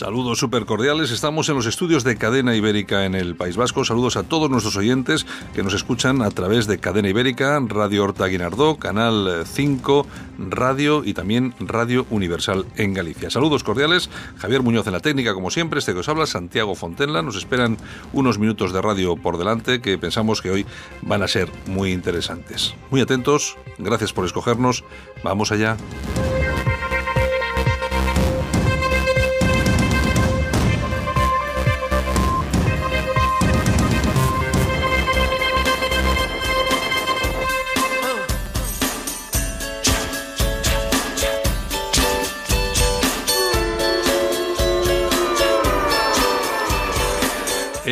Saludos súper cordiales. Estamos en los estudios de Cadena Ibérica en el País Vasco. Saludos a todos nuestros oyentes que nos escuchan a través de Cadena Ibérica, Radio Horta Guinardó, Canal 5, Radio y también Radio Universal en Galicia. Saludos cordiales. Javier Muñoz en la técnica, como siempre. Este que os habla, Santiago Fontenla. Nos esperan unos minutos de radio por delante que pensamos que hoy van a ser muy interesantes. Muy atentos. Gracias por escogernos. Vamos allá.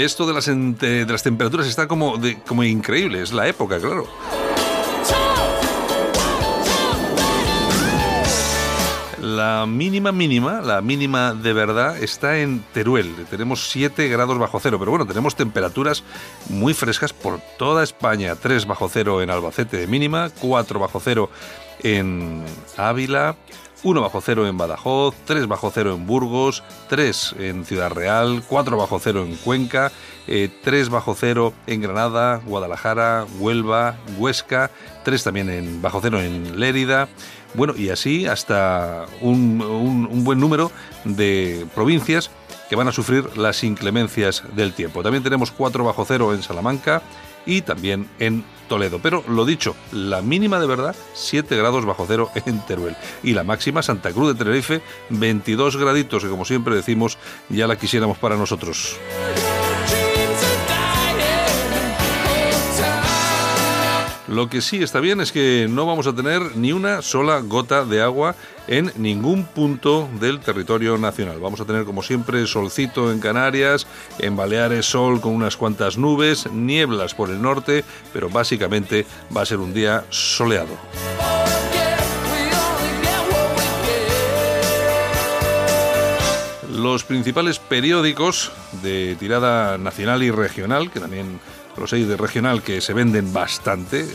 Esto de las, de las temperaturas está como, como increíble, es la época, claro. La mínima mínima, la mínima de verdad, está en Teruel. Tenemos 7 grados bajo cero, pero bueno, tenemos temperaturas muy frescas por toda España. 3 bajo cero en Albacete de mínima, 4 bajo cero en Ávila, 1 bajo cero en Badajoz, 3 bajo cero en Burgos, 3 en Ciudad Real, 4 bajo cero en Cuenca, 3 eh, bajo cero en Granada, Guadalajara, Huelva, Huesca, 3 también en bajo cero en Lérida. Bueno, y así hasta un, un buen número de provincias que van a sufrir las inclemencias del tiempo. También tenemos 4 bajo cero en Salamanca, y también en Toledo. Pero lo dicho, la mínima de verdad 7 grados bajo cero en Teruel y la máxima Santa Cruz de Tenerife 22 graditos que como siempre decimos ya la quisiéramos para nosotros. Lo que sí está bien es que no vamos a tener ni una sola gota de agua en ningún punto del territorio nacional. Vamos a tener como siempre solcito en Canarias, en Baleares sol con unas cuantas nubes, nieblas por el norte, pero básicamente va a ser un día soleado. Los principales periódicos de tirada nacional y regional, que también los seis de regional que se venden bastante,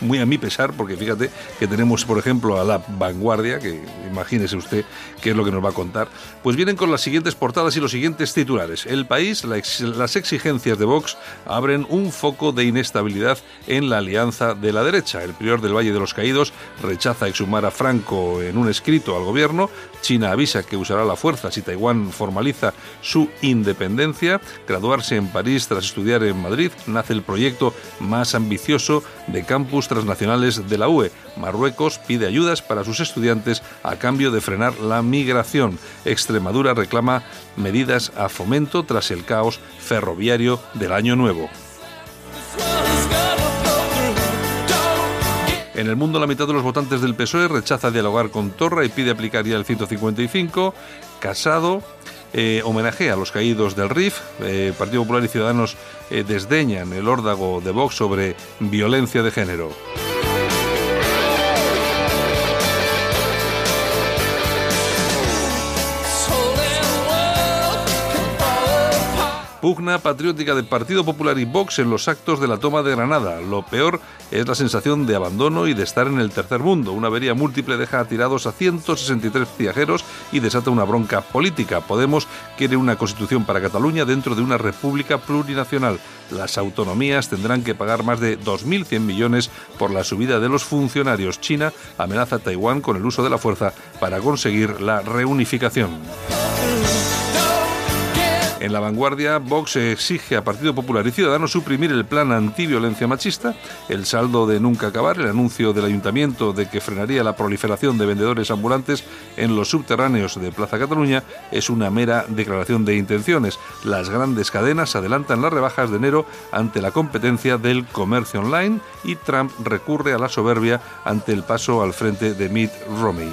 muy a mi pesar, porque fíjate que tenemos, por ejemplo, a la vanguardia, que imagínese usted qué es lo que nos va a contar, pues vienen con las siguientes portadas y los siguientes titulares. El país, las exigencias de Vox abren un foco de inestabilidad en la alianza de la derecha. El prior del Valle de los Caídos rechaza exhumar a Franco en un escrito al gobierno. China avisa que usará la fuerza si Taiwán formaliza su independencia. Graduarse en París tras estudiar en Madrid nace el proyecto más ambicioso de campus transnacionales de la UE. Marruecos pide ayudas para sus estudiantes a cambio de frenar la migración. Extremadura reclama medidas a fomento tras el caos ferroviario del Año Nuevo. En el mundo, la mitad de los votantes del PSOE rechaza dialogar con Torra y pide aplicar ya el 155. Casado eh, homenaje a los caídos del RIF. Eh, Partido Popular y Ciudadanos eh, desdeñan el órdago de Vox sobre violencia de género. Pugna patriótica del Partido Popular y Vox en los actos de la toma de Granada. Lo peor es la sensación de abandono y de estar en el tercer mundo. Una avería múltiple deja tirados a 163 viajeros y desata una bronca política. Podemos quiere una constitución para Cataluña dentro de una república plurinacional. Las autonomías tendrán que pagar más de 2.100 millones por la subida de los funcionarios. China amenaza a Taiwán con el uso de la fuerza para conseguir la reunificación. En la vanguardia, Vox exige a Partido Popular y Ciudadanos suprimir el plan antiviolencia machista, el saldo de nunca acabar, el anuncio del ayuntamiento de que frenaría la proliferación de vendedores ambulantes en los subterráneos de Plaza Cataluña es una mera declaración de intenciones. Las grandes cadenas adelantan las rebajas de enero ante la competencia del comercio online y Trump recurre a la soberbia ante el paso al frente de Mitt Romney.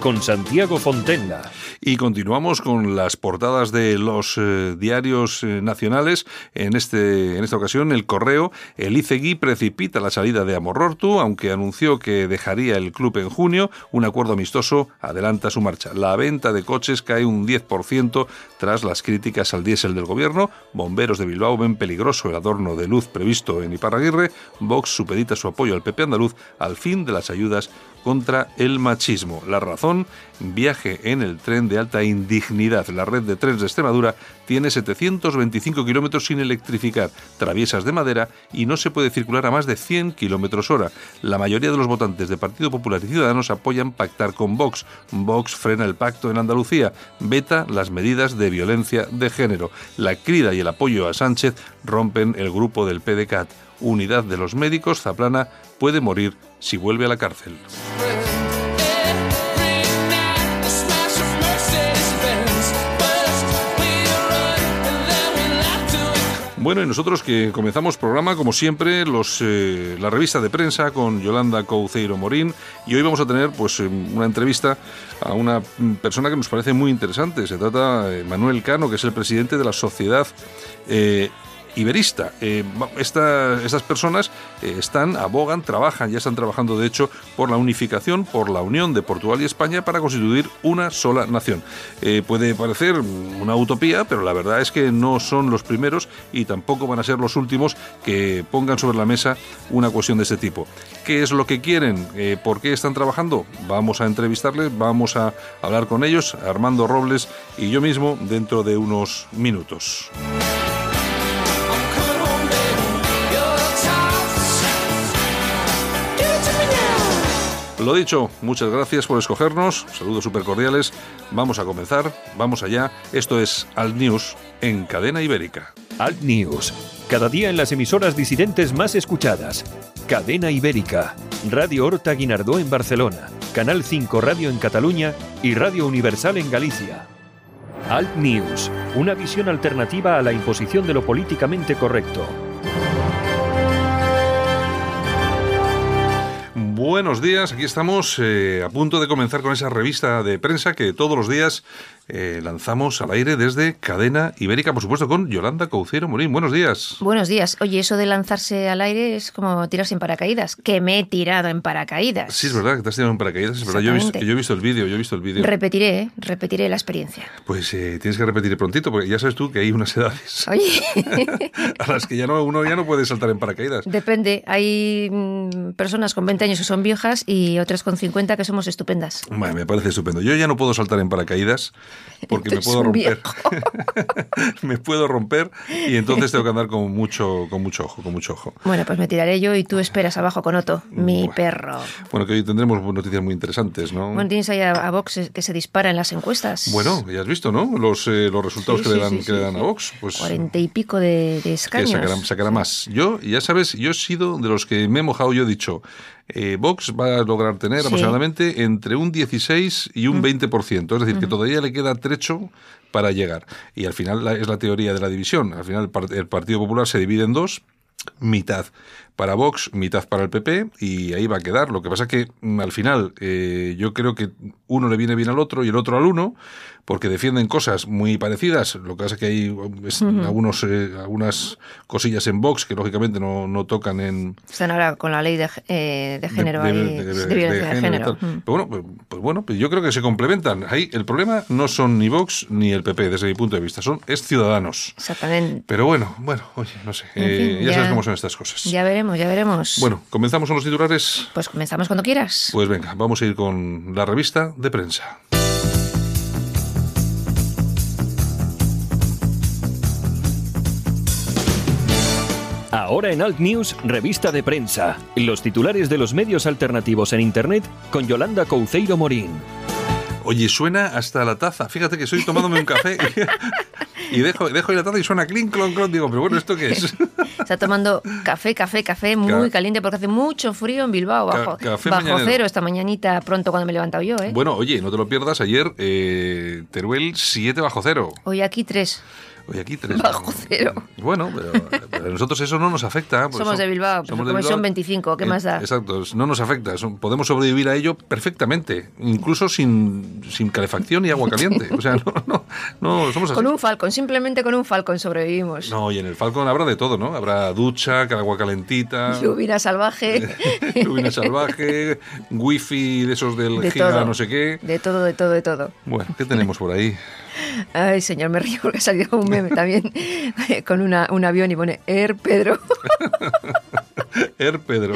con Santiago Fontenla. Y continuamos con las portadas de los eh, diarios eh, nacionales. En, este, en esta ocasión, el correo, el ICEGui precipita la salida de Amorortu, aunque anunció que dejaría el club en junio. Un acuerdo amistoso adelanta su marcha. La venta de coches cae un 10% tras las críticas al diésel del gobierno. Bomberos de Bilbao ven peligroso el adorno de luz previsto en Iparraguirre. Vox supedita su apoyo al PP andaluz al fin de las ayudas contra el machismo. La razón, viaje en el tren de alta indignidad. La red de trenes de Extremadura tiene 725 kilómetros sin electrificar, traviesas de madera y no se puede circular a más de 100 kilómetros hora. La mayoría de los votantes de Partido Popular y Ciudadanos apoyan pactar con Vox. Vox frena el pacto en Andalucía, veta las medidas de violencia de género. La crida y el apoyo a Sánchez rompen el grupo del PDCAT. Unidad de los médicos, Zaplana puede morir si vuelve a la cárcel. Bueno, y nosotros que comenzamos programa, como siempre, los, eh, la revista de prensa con Yolanda Couceiro Morín. Y hoy vamos a tener pues, eh, una entrevista a una persona que nos parece muy interesante. Se trata de Manuel Cano, que es el presidente de la Sociedad eh, iberista. Eh, estas personas eh, están, abogan, trabajan, ya están trabajando de hecho por la unificación, por la unión de Portugal y España para constituir una sola nación. Eh, puede parecer una utopía, pero la verdad es que no son los primeros y tampoco van a ser los últimos que pongan sobre la mesa una cuestión de este tipo. ¿Qué es lo que quieren? ¿Por qué están trabajando? Vamos a entrevistarles, vamos a hablar con ellos, Armando Robles y yo mismo, dentro de unos minutos. Lo dicho, muchas gracias por escogernos, saludos súper cordiales, vamos a comenzar, vamos allá, esto es Alt News en Cadena Ibérica. Alt News, cada día en las emisoras disidentes más escuchadas. Cadena Ibérica, Radio Horta Guinardó en Barcelona, Canal 5 Radio en Cataluña y Radio Universal en Galicia. Alt News, una visión alternativa a la imposición de lo políticamente correcto. Buenos días, aquí estamos eh, a punto de comenzar con esa revista de prensa que todos los días eh, lanzamos al aire desde Cadena Ibérica, por supuesto, con Yolanda Caucero Morín. Buenos días. Buenos días. Oye, eso de lanzarse al aire es como tirarse en paracaídas, que me he tirado en paracaídas. Sí, es verdad que te has tirado en paracaídas, es verdad. Yo he, visto, yo he visto el vídeo, yo he visto el vídeo. Repetiré, ¿eh? repetiré la experiencia. Pues eh, tienes que repetir prontito, porque ya sabes tú que hay unas edades Oye. a las que ya no, uno ya no puede saltar en paracaídas. Depende, hay mm, personas con 20 años que son viejas y otras con 50 que somos estupendas. Bueno, me parece estupendo. Yo ya no puedo saltar en paracaídas porque me puedo romper. me puedo romper y entonces tengo que andar con mucho, con mucho ojo, con mucho ojo. Bueno, pues me tiraré yo y tú esperas abajo con Otto, mi perro. Bueno, que hoy tendremos noticias muy interesantes, ¿no? Bueno, tienes ahí a, Vox que se dispara en las encuestas. Bueno, ya has visto, ¿no? Los, eh, los resultados que, le dan, que le dan a Vox. Pues, Cuarenta y pico de, de escaños. Que sacará, más. Yo, ya sabes, yo he sido de los que me he mojado, yo he dicho, eh, Vox va a lograr tener aproximadamente entre un 16 y un 20%, es decir, que todavía le queda trecho para llegar. Y al final es la teoría de la división. Al final el Partido Popular se divide en dos, mitad para Vox, mitad para el PP, y ahí va a quedar. Lo que pasa es que mm, al final eh, yo creo que uno le viene bien al otro y el otro al uno, porque defienden cosas muy parecidas. Lo que pasa es que hay algunos, eh, algunas cosillas en Vox que lógicamente no, no tocan en... Están ahora con la ley de, eh, de género, de, violencia de, género. Pero bueno, pues, pues, bueno, pues yo creo que se complementan. Ahí el problema no son ni Vox ni el PP, desde mi punto de vista, son es Ciudadanos. Exactamente. Pero bueno, bueno, oye, no sé, eh, ya, ya sabes cómo son estas cosas. Ya veremos, ya veremos. Bueno, ¿comenzamos con los titulares? Pues comenzamos cuando quieras. Pues venga, vamos a ir con la revista de prensa. Ahora en Alt News, revista de prensa. Los titulares de los medios alternativos en Internet con Yolanda Couceiro Morín. Oye, suena hasta la taza. Fíjate que estoy tomándome un café y dejo, dejo ahí la taza y suena clink, clon, clon. Digo, pero bueno, ¿esto qué es? Está tomando café, café, café muy Ca- caliente porque hace mucho frío en Bilbao. Ca- Bajo, café bajo mañanero. cero esta mañanita pronto cuando me he levantado yo, ¿eh? Bueno, oye, no te lo pierdas. Ayer, eh, Teruel 7 bajo cero. Hoy aquí tres. Hoy aquí 3 Bajo cero. Bueno, pero, pero a nosotros eso no nos afecta. pues Somos de Bilbao, pues como son 25, ¿qué Eh, más da? Exacto, no nos afecta. son- podemos sobrevivir a ello perfectamente, incluso sin, sin calefacción y agua caliente. O sea, no, no, no somos así. Con un Falcon, simplemente con un Falcon sobrevivimos. No, y en el Falcon habrá de todo, ¿no? Habrá ducha, agua calentita, Lluvia salvaje. lluvia salvaje, wifi de esos del De giga todo. no sé qué. De todo, de todo, de todo. Bueno, ¿qué tenemos por ahí? Ay, señor, me río porque ha salido un meme también con una, un avión y pone Air Pedro. Er Pedro.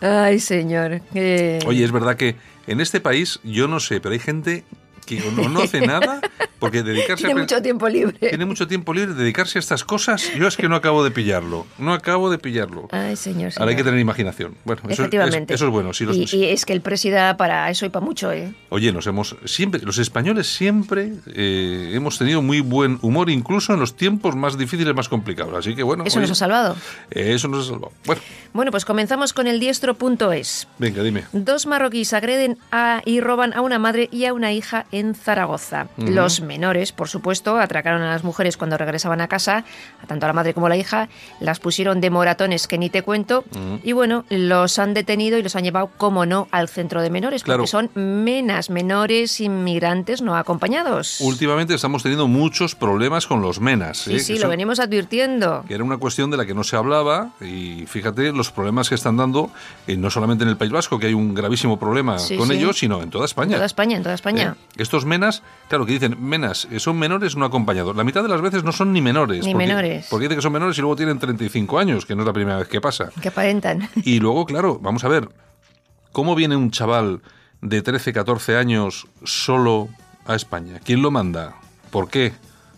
Ay, señor. eh, Oye, es verdad que en este país, yo no sé, pero hay gente que no, no hace nada porque dedicarse tiene a... mucho tiempo libre. Tiene mucho tiempo libre, dedicarse a estas cosas, yo es que no acabo de pillarlo. No acabo de pillarlo. Ay, señor. Ahora hay que señor. tener imaginación. Bueno, eso, es- Efectivamente. eso es bueno. Si los- y, y es que el presida para eso y para mucho, ¿eh? Oye, nos hemos siempre, los españoles siempre eh, hemos tenido muy buen humor, incluso en los tiempos más difíciles, más complicados. Así que bueno, Eso oye, nos ha salvado. eh, eso nos ha salvado. Bueno, Bueno, pues comenzamos con el diestro.es. venga, dime. Dos marroquíes agreden a- y roban a una madre y a una hija en Zaragoza. Ujú. Los menores, por supuesto, atracaron a las mujeres cuando regresaban a casa, a tanto a la madre como a la hija, las pusieron de moratones que ni te cuento, y bueno, los han detenido y los han llevado, como no, al centro de menores, Claro. porque son menas, menores inmigrantes no acompañados. Últimamente estamos teniendo muchos problemas con los menas. Sí, ¿eh? sí, lo venimos advirtiendo. que era una cuestión de la que no se hablaba y fíjate los problemas que están dando eh, no solamente en el País Vasco que hay un gravísimo problema Sí, con sí. ellos sino en toda En España. toda España, en toda España. ¿Eh? Estos menas, claro que dicen menas, eh, son menores no acompañados. La mitad de las veces no son ni menores. Ni porque, menores. Porque dicen que son menores y luego tienen 35 años, que no es la primera vez que pasa. Que aparentan. Y luego, claro, vamos a ver, ¿cómo viene un chaval de 13, 14 años solo a España? ¿Quién lo manda? ¿Por qué?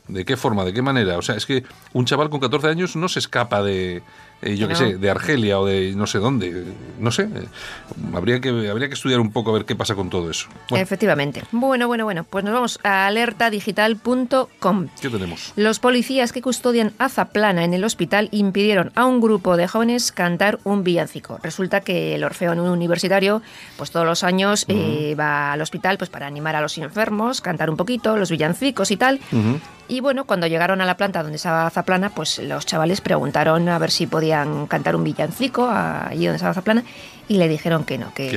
¿De qué forma? ¿De qué manera? O sea, es que un chaval con 14 años no se escapa de, eh, yo qué sé, de Argelia o de no sé dónde. No sé. eh, Habría que, habría que estudiar un poco a ver qué pasa con todo eso. Bueno, Efectivamente. Bueno, bueno, bueno. Pues nos vamos a alertadigital.com. ¿qué tenemos? Los policías que custodian a Zaplana en el hospital impidieron a un grupo de jóvenes cantar un villancico. Resulta que el Orfeón Universitario, pues todos los años eh, va al hospital pues para animar a los enfermos, cantar un poquito, los villancicos y tal. Y bueno, cuando llegaron a la planta donde estaba Zaplana, pues los chavales preguntaron a ver si podían cantar un villancico allí donde estaba Zaplana y le dijeron que no, que,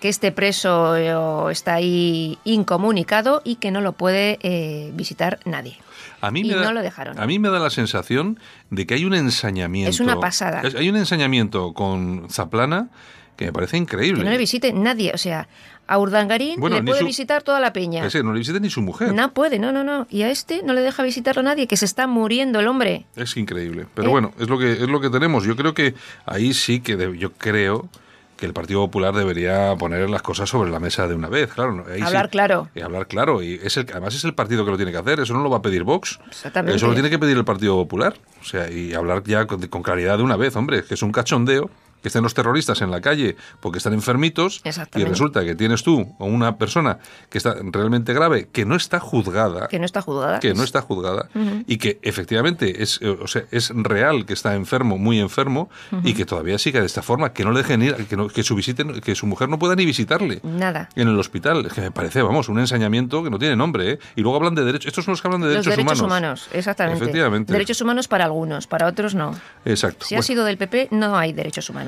Que este preso está ahí incomunicado y que no lo puede eh, visitar nadie. A mí Y me da, no lo dejaron. A mí me da la sensación de que hay un ensañamiento. Es una pasada. Hay un ensañamiento con Zaplana que me parece increíble. Que no le visite nadie. O sea, a Urdangarín Bueno, le puede su- visitar toda la peña. Ese, no le visita ni su mujer. No puede, no, no, no. Y a este no le deja visitarlo nadie, que se está muriendo el hombre. Es increíble. Pero ¿Eh? bueno, es lo que es lo que tenemos. Yo creo que ahí sí que de- yo creo que el Partido Popular debería poner las cosas sobre la mesa de una vez, claro. Hablar claro. Y hablar claro. Y es el, además es el partido que lo tiene que hacer. Eso no lo va a pedir Vox. Exactamente. Eso lo tiene que pedir el Partido Popular. O sea, y hablar ya con, con claridad de una vez, hombre, que es un cachondeo que estén los terroristas en la calle porque están enfermitos y resulta que tienes tú o una persona que está realmente grave, que no está juzgada, Que no está juzgada. que no está juzgada y que efectivamente es, eh, o sea, es real que está enfermo, muy enfermo y que todavía siga de esta forma, que no le dejen ir, que, no- que su visite, que su mujer no pueda ni visitarle Nada. en el hospital. Es que me parece, vamos, un ensañamiento que no tiene nombre, ¿eh? Y luego hablan de derechos. Estos son los que hablan de Los derechos, derechos humanos. exactamente. Efectivamente. Derechos humanos para algunos, para otros no. Exacto. Si ha sido del PP, no hay derechos humanos.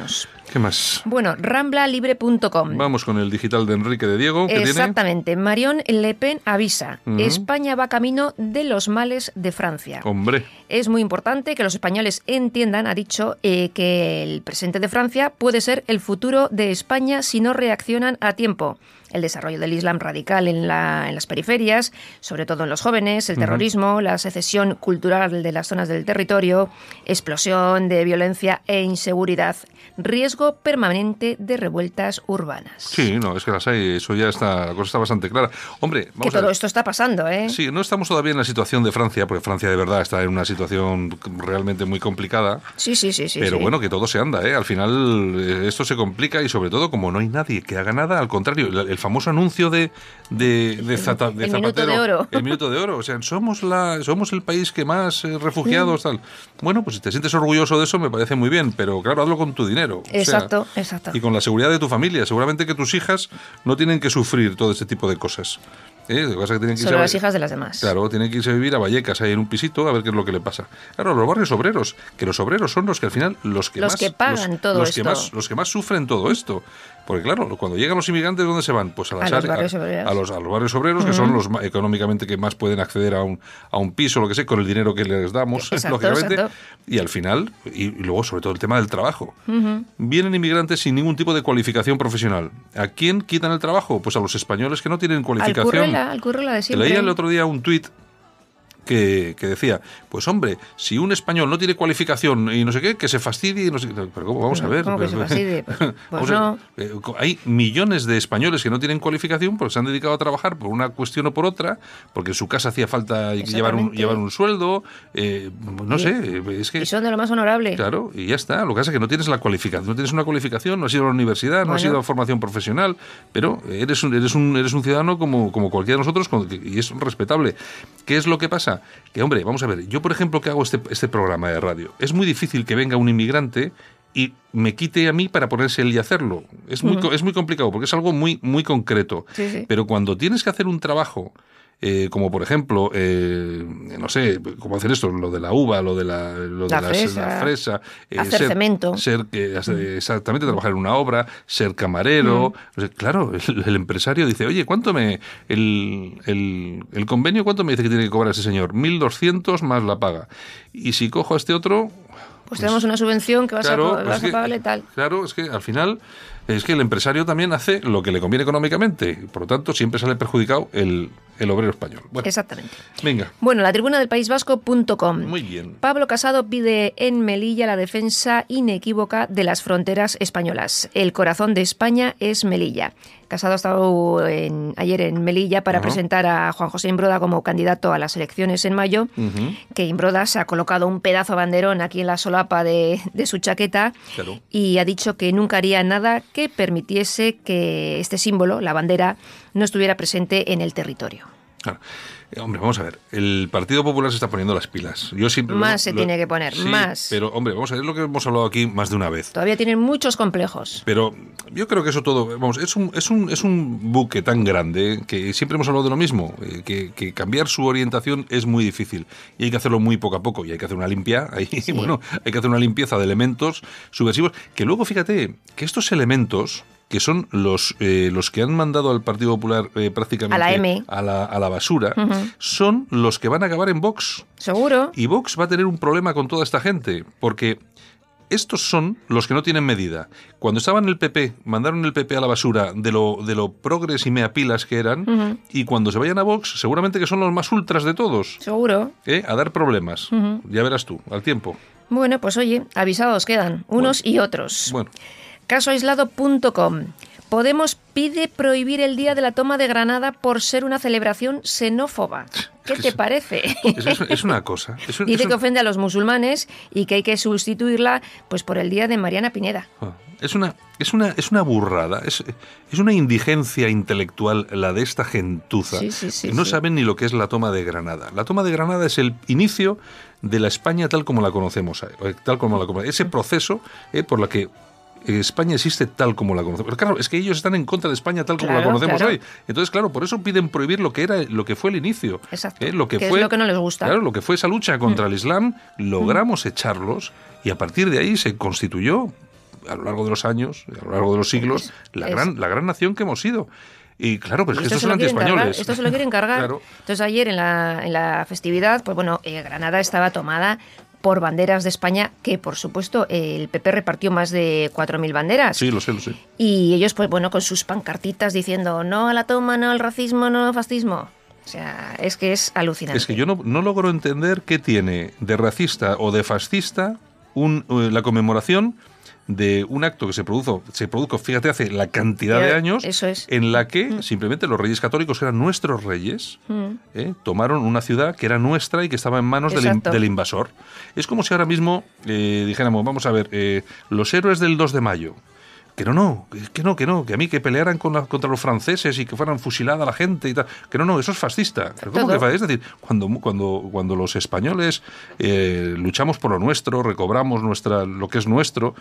¿Qué más? Bueno, ramblalibre.com. Vamos con el digital de Enrique de Diego, que tiene... Exactamente. Marion Le Pen avisa. España va camino de los males de Francia. Hombre, Es muy importante que los españoles entiendan, ha dicho, eh, que el presente de Francia puede ser el futuro de España si no reaccionan a tiempo. el desarrollo del Islam radical en, la, en las periferias, sobre todo en los jóvenes, el terrorismo, la secesión cultural de las zonas del territorio, explosión de violencia e inseguridad, riesgo permanente de revueltas urbanas. Sí, no, es que las hay, eso ya está, la cosa está bastante clara. Hombre, vamos que a ver. todo esto está pasando, ¿eh? Sí, no estamos todavía en la situación de Francia, porque Francia de verdad está en una situación realmente muy complicada. Sí, sí, sí, sí. pero sí. bueno, que todo se anda, ¿eh? Al final eh, esto se complica y sobre todo como no hay nadie que haga nada, al contrario, el, famoso anuncio de, de, de, Zata- de el minuto de oro. El minuto de oro. O sea, somos, la, somos el país que más eh, refugiados, tal. Bueno, pues si te sientes orgulloso de eso me parece muy bien, pero claro, hazlo con tu dinero. O sea, Exacto, exacto. y con la seguridad de tu familia. Seguramente que tus hijas no tienen que sufrir todo este tipo de cosas. ¿Eh? Lo que pasa es que tienen que irse Solo a- las hijas de las demás. Claro, tienen que irse a vivir a Vallecas, ahí en un pisito, a ver qué es lo que le pasa. Claro, los barrios obreros, que los obreros son los que al final, los que Los más... que pagan los, todo los que esto. más Los que más sufren todo esto. Porque claro, cuando llegan los inmigrantes, ¿dónde se van? Pues a, las A los barrios obreros. a los, a los barrios obreros, que son los económicamente que más pueden acceder a un, a un piso, lo que sea, con el dinero que les damos, Exacto, lógicamente. exacto. Y al final, y, y luego sobre todo el tema del trabajo. Vienen inmigrantes sin ningún tipo de cualificación profesional. ¿A quién quitan el trabajo? Pues a los españoles que no tienen Al cualificación. currela, al currela de siempre. leía el otro día un tuit que, que decía, pues hombre, si un español no tiene cualificación y no sé qué, que se fastidie y no sé qué. Pero ¿cómo? Vamos a ver. ¿Cómo que se fastidie? Pues- pues ver. no. Eh, Hay millones de españoles que no tienen cualificación porque se han dedicado a trabajar por una cuestión o por otra, porque en su casa hacía falta llevar un, llevar un sueldo, eh, no Y- sé, es que... Y son de lo más honorable. Claro, y ya está. Lo que pasa es que no tienes la cualificación, no tienes una cualificación, no has ido a la universidad, no has ido a formación profesional, pero eres un, eres un, eres un ciudadano como, como cualquiera de nosotros y es respetable. ¿Qué es lo que pasa? Que, hombre, vamos a ver, yo por ejemplo que hago este, este programa de radio, es muy difícil que venga un inmigrante y me quite a mí para ponerse él y hacerlo. Es muy, es muy complicado porque es algo muy, muy concreto. Sí, sí. Pero cuando tienes que hacer un trabajo, eh, como por ejemplo, eh, no sé, cómo hacer esto, lo de la uva, lo de la, lo fresa, la fresa, eh, hacer ser, cemento. ser hacer- exactamente trabajar en una obra, ser camarero. O sea, claro, el, el empresario dice, oye, ¿cuánto me el, el, el convenio cuánto me dice que tiene que cobrar ese señor? 1.200 más la paga. Y si cojo a este otro, Pues tenemos una subvención que vas Claro, a, pues vas a pagarle tal. Claro, es que al final es que el empresario también hace lo que le conviene económicamente. Por lo tanto, siempre sale perjudicado el, el obrero español. Bueno, Exactamente. venga. Bueno, la tribuna del País Vasco.com. Muy bien. Pablo Casado pide en Melilla la defensa inequívoca de las fronteras españolas. El corazón de España es Melilla. Casado ha estado en- ayer en Melilla para presentar a Juan José Imbroda como candidato a las elecciones en mayo. Que Imbroda se ha colocado un pedazo banderón aquí en la solapa de, de su chaqueta Claro. y ha dicho que nunca haría nada que permitiese que este símbolo, la bandera, no estuviera presente en el territorio. Claro. Eh, Hombre, vamos a ver. El Partido Popular se está poniendo las pilas. Yo siempre lo- Más se lo- tiene que poner, Sí, más. Pero, hombre, vamos a ver lo que hemos hablado aquí más de una vez. Todavía tienen muchos complejos. Pero yo creo que eso todo, vamos, es un, es un, es un buque tan grande que siempre hemos hablado de lo mismo, eh, que, que cambiar su orientación es muy difícil y hay que hacerlo muy poco a poco y hay que hacer una limpia, ahí, bueno, hay que hacer una limpieza de elementos subversivos, que luego fíjate que estos elementos que son los, eh, los que han mandado al Partido Popular eh, prácticamente A la M. a la, a la basura, son los que van a acabar en Vox. Seguro. Y Vox va a tener un problema con toda esta gente, porque estos son los que no tienen medida. Cuando estaban en el PP, mandaron el PP a la basura de lo, de lo progres y meapilas que eran, y cuando se vayan a Vox, seguramente que son los más ultras de todos, Seguro. ¿eh? a dar problemas. Ya verás tú, al tiempo. Bueno, pues oye, avisados quedan, unos y otros. Bueno, Casoaislado.com. Podemos pide prohibir el día de la toma de Granada por ser una celebración xenófoba. ¿Qué te parece? es, es- es una cosa. es Dice que ofende a los musulmanes y que hay que sustituirla pues por el día de Mariana Pineda. Ah, Es una, es una, es una burrada, es, es una indigencia intelectual la de esta gentuza. Sí, sí, sí, no saben ni lo que es la toma de Granada. La toma de Granada es el inicio de la España tal como la conocemos, eh, tal como la conocemos. Ese proceso eh, por la que España existe tal como la conocemos. Pero claro, es que ellos están en contra de España tal como la conocemos claro. hoy. Entonces, claro, por eso piden prohibir lo que era lo que fue el inicio. Exacto. Eh, Lo que, Que es fue, lo que no les gusta. Mm. Claro, lo que fue esa lucha contra el Islam, logramos echarlos y a partir de ahí se constituyó a lo largo de los años, a lo largo de los siglos, Es- la, es- gran, la gran nación que hemos sido. Y claro, pues que esto estos son antiespañoles. esto se lo quieren cargar. Claro. Entonces ayer en la, en la festividad, pues bueno, eh, Granada estaba tomada por banderas de España, que por supuesto el PP repartió más de 4.000 banderas. Sí, lo sé, lo sé. Y ellos, pues bueno, con sus pancartitas diciendo no a la toma, no al racismo, no al fascismo. O sea, es que es alucinante. Es que yo no, no logro entender qué tiene de racista o de fascista un, eh, la conmemoración de un acto que se produjo, se produjo, fíjate, hace la cantidad de años, eso es. en la que simplemente los reyes católicos eran nuestros reyes, Mm. ¿eh? tomaron una ciudad que era nuestra y que estaba en manos del, invasor. Es como si ahora mismo eh, dijéramos, vamos a ver, eh, los héroes del 2 de mayo. Que no, no, que no, que no, que a mí que pelearan con la- contra los franceses y que fueran fusilada la gente y tal. Que no, no, eso es fascista. ¿Cómo que Es decir, cuando, cuando, cuando los españoles eh, luchamos por lo nuestro, recobramos nuestra, lo que es nuestro,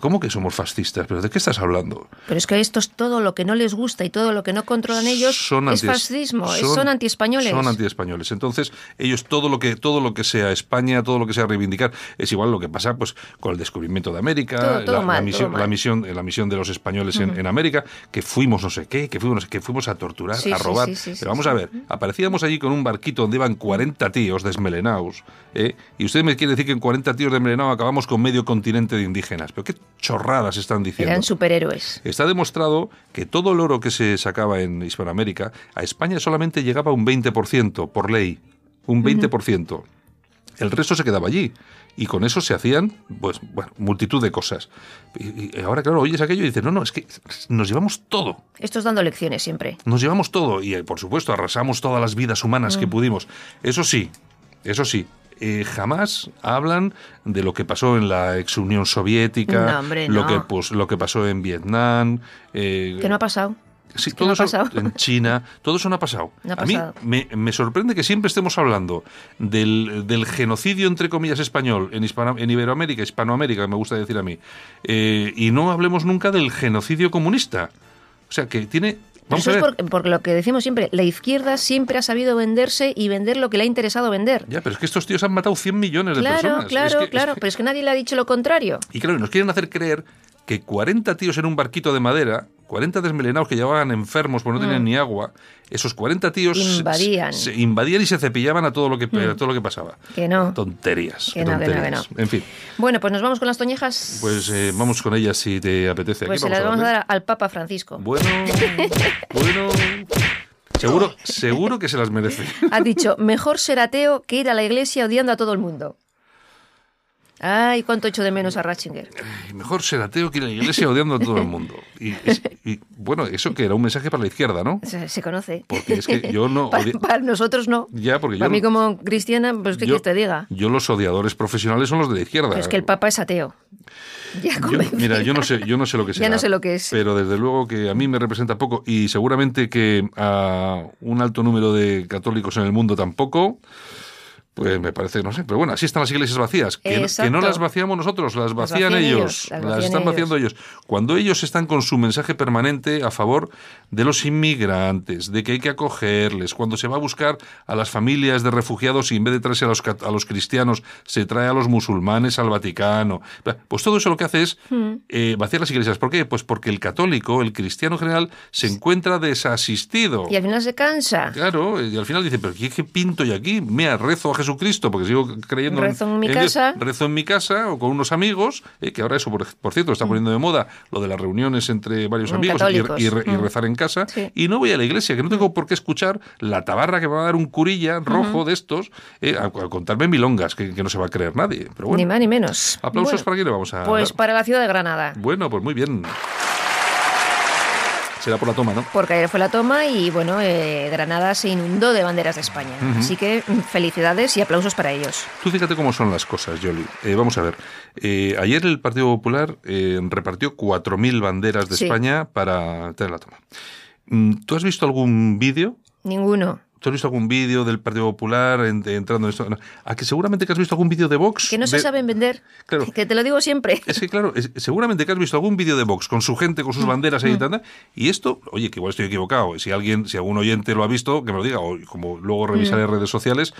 ¿cómo que somos fascistas? ¿Pero de qué estás hablando? Pero es que esto es todo lo que no les gusta y todo lo que no controlan ellos son es fascismo, es- son, antiespañoles. Son antiespañoles. Entonces, ellos todo lo que todo lo que sea España, todo lo que sea reivindicar, es igual lo que pasa pues con el descubrimiento de América, Todo- todo la, la mal, misión, todo mal. la misión, la misión de los españoles en, en América, que fuimos no sé qué, que fuimos que fuimos a torturar, Sí, a robar. sí, sí, sí, Pero vamos a ver, aparecíamos allí con un barquito donde iban 40 tíos desmelenados, ¿eh? y usted me quiere decir que en 40 tíos desmelenados acabamos con medio continente de indígenas. Pero qué chorradas están diciendo. Eran superhéroes. Está demostrado que todo el oro que se sacaba en Hispanoamérica, a España solamente llegaba un 20% por ley. Un 20%. El resto se quedaba allí. Y con eso se hacían, pues, bueno, multitud de cosas. Y, y ahora, claro, oyes aquello y dices, no, no, es que nos llevamos todo. Estos dando lecciones siempre. Nos llevamos todo. Y, eh, por supuesto, arrasamos todas las vidas humanas Mm. que pudimos. Eso sí, eso sí. Eh, jamás hablan de lo que pasó en la ex Unión Soviética, No, hombre, lo no. que pues lo que pasó en Vietnam, eh, Que no ha pasado. Sí, que todo no ha eso pasado. en China, todo eso no ha pasado. No ha a mí me sorprende que siempre estemos hablando del, del genocidio, entre comillas, español en, Hispano- en Iberoamérica, Hispanoamérica, me gusta decir a mí, eh, y no hablemos nunca del genocidio comunista. O sea, que tiene... Vamos Eso es por, por lo que decimos siempre, la izquierda siempre ha sabido venderse y vender lo que le ha interesado vender. Ya, pero es que estos tíos han matado 100 millones de Claro, personas. claro, Es que- es claro, que- pero es que nadie le ha dicho lo contrario. Y claro, nos quieren hacer creer que 40 tíos en un barquito de madera, 40 desmelenados que llevaban enfermos porque no tenían ni agua, esos 40 tíos se- Mm. Invadían. Mm. Se, invadían y se cepillaban a todo lo que, a todo lo que pasaba. Que no. Tonterías. Que no, que no, que tonterías. no. En fin, Bueno, pues nos vamos con las toñejas. pues eh, vamos con ellas si te apetece. Pues ¿Qué se las vamos a dar al Papa Francisco. Bueno, bueno. Seguro, seguro que se las merece. Ha dicho, mejor ser ateo que ir a la iglesia odiando a todo el mundo. Ay, cuánto echo de menos a Ratzinger. Mejor ser ateo que ir a la iglesia odiando a todo el mundo. Y, es- y, bueno, eso que era un mensaje para la izquierda, ¿no? Se, se conoce. Porque es que yo no para, nosotros no. Ya, porque yo Para mí no- como cristiana, pues qué yo- quieres te diga. Yo los odiadores profesionales son los de la izquierda. Pero es que el Papa es ateo. Ya Yo- mira, yo no sé, yo no sé lo que Ya será. no sé lo que es. Pero desde luego que a mí me representa poco y seguramente que a un alto número de católicos en el mundo tampoco. Pues me parece, no sé, pero bueno, así están las iglesias vacías. Que, no- que no las vaciamos nosotros, las vacían, vacían ellos, ellos, las, están ellos. vaciando ellos. Cuando ellos están con su mensaje permanente a favor de los inmigrantes, de que hay que acogerles, cuando se va a buscar a las familias de refugiados y en vez de traerse a los, a los cristianos, se trae a los musulmanes al Vaticano. Pues todo eso lo que hace es Hmm. eh, vaciar las iglesias. ¿Por qué? Pues porque el católico, el cristiano en general, se encuentra desasistido. Y al final se cansa. Claro, y al final dice, pero ¿qué, qué pinto yo aquí? Mira, rezo a Jesucristo, porque sigo creyendo Rezo en mi Dios. casa. Rezo en mi casa o con unos amigos, eh, que ahora eso, por, por cierto, está poniendo de moda lo de las reuniones entre varios Mm, amigos y, católicos. y re- y Mm. rezar en casa. Sí. Y no voy a la iglesia, que no tengo por qué escuchar la tabarra que me va a dar un curilla rojo de estos eh, a, a contarme milongas, que, que no se va a creer nadie. Pero Ni más ni menos. aplausos Bueno, para quién le vamos a Pues dar? para la ciudad de Granada. Bueno, pues muy bien. Será por la toma, ¿no? Porque ayer fue la toma y bueno, eh, Granada se inundó de banderas de España. Así que mm, felicidades y aplausos para ellos. Tú fíjate cómo son las cosas, Yoli. Eh, vamos a ver. Eh, ayer el Partido Popular eh, repartió 4.000 banderas de Sí. España para tener la toma. Mm, ¿Tú has visto algún vídeo? Ninguno. ¿Tú has visto algún vídeo del Partido Popular en- entrando en esto? ¿A que seguramente que has visto algún vídeo de Vox? Que no se De- saben vender. Claro. Que te lo digo siempre. Es que claro, es- seguramente que has visto algún vídeo de Vox con su gente, con sus Mm, banderas ahí y tal, y esto, oye, que igual estoy equivocado, si alguien, si algún oyente lo ha visto, que me lo diga, o como luego revisaré Mm. redes sociales,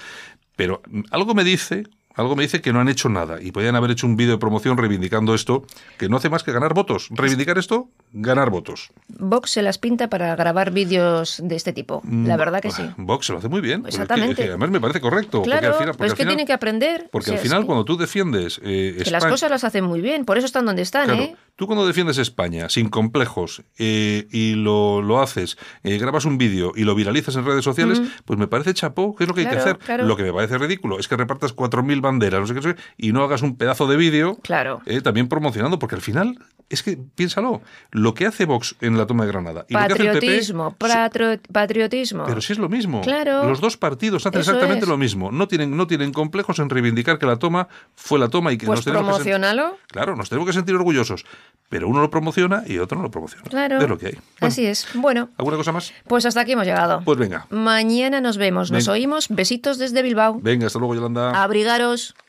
pero mm, algo me dice, algo me dice que no han hecho nada y podían haber hecho un vídeo de promoción reivindicando esto, que no hace más que ganar votos. Reivindicar esto ganar votos. Vox se las pinta para grabar vídeos de este tipo. La Mm, verdad que sí. Vox se lo hace muy bien. Es que- Exactamente. es que además me parece correcto. porque Claro, al final- pero es que tiene que aprender. Porque O sea, al final, que- cuando tú defiendes eh, que las España- cosas las hacen muy bien, por eso están donde están, Claro, ¿eh? tú cuando defiendes España sin complejos eh, y lo, lo haces, eh, grabas un vídeo y lo viralizas en redes sociales, pues me parece chapó, ¿qué es lo que hay que hacer? claro. Lo que me parece ridículo es que repartas 4.000 banderas, no sé qué, y no hagas un pedazo de vídeo Claro. eh, también promocionando, porque al final, es que piénsalo, lo que hace Vox en la toma de Granada y lo que hace el PP... Patriotismo, patro- patriotismo. Pero si es lo mismo. Claro. Los dos partidos hacen exactamente es. lo mismo. No tienen, no tienen complejos en reivindicar que la toma fue la toma y que Pues nos tenemos que promocionalo. Claro, nos tenemos que sentir orgullosos. Pero uno lo promociona y otro no lo promociona. Claro. Es lo que hay. Bueno, Así es. Bueno, ¿Alguna cosa más? pues hasta aquí hemos llegado. Pues venga. Mañana nos vemos, nos oímos. Besitos desde Bilbao. Venga, hasta luego, Yolanda. Abrigaros.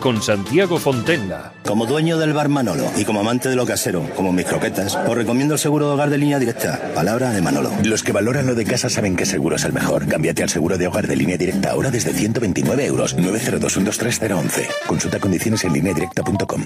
Con Santiago Fontenla. Como dueño del bar Manolo y como amante de lo casero, como mis croquetas, os recomiendo el seguro de hogar de línea directa. Palabra de Manolo. Los que valoran lo de casa saben que seguro es el mejor. Cámbiate al seguro de hogar de línea directa ahora desde 129 euros. 902-123-011. Consulta condiciones en lineadirecta.com.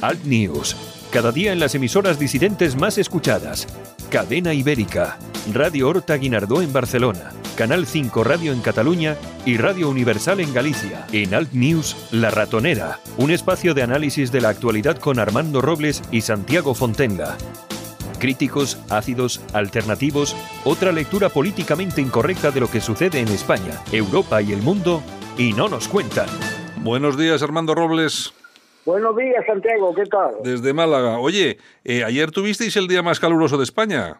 Alt News. Cada día en las emisoras disidentes más escuchadas. Cadena Ibérica. Radio Horta Guinardó en Barcelona. Canal 5 Radio en Cataluña y Radio Universal en Galicia. En Alt News, La Ratonera. Un espacio de análisis de la actualidad con Armando Robles y Santiago Fontenga. Críticos, ácidos, alternativos, otra lectura políticamente incorrecta de lo que sucede en España, Europa y el mundo, y no nos cuentan. Buenos días, Armando Robles, Buenos días, Santiago, ¿qué tal? desde Málaga. Oye, eh, ayer tuvisteis el día más caluroso de España.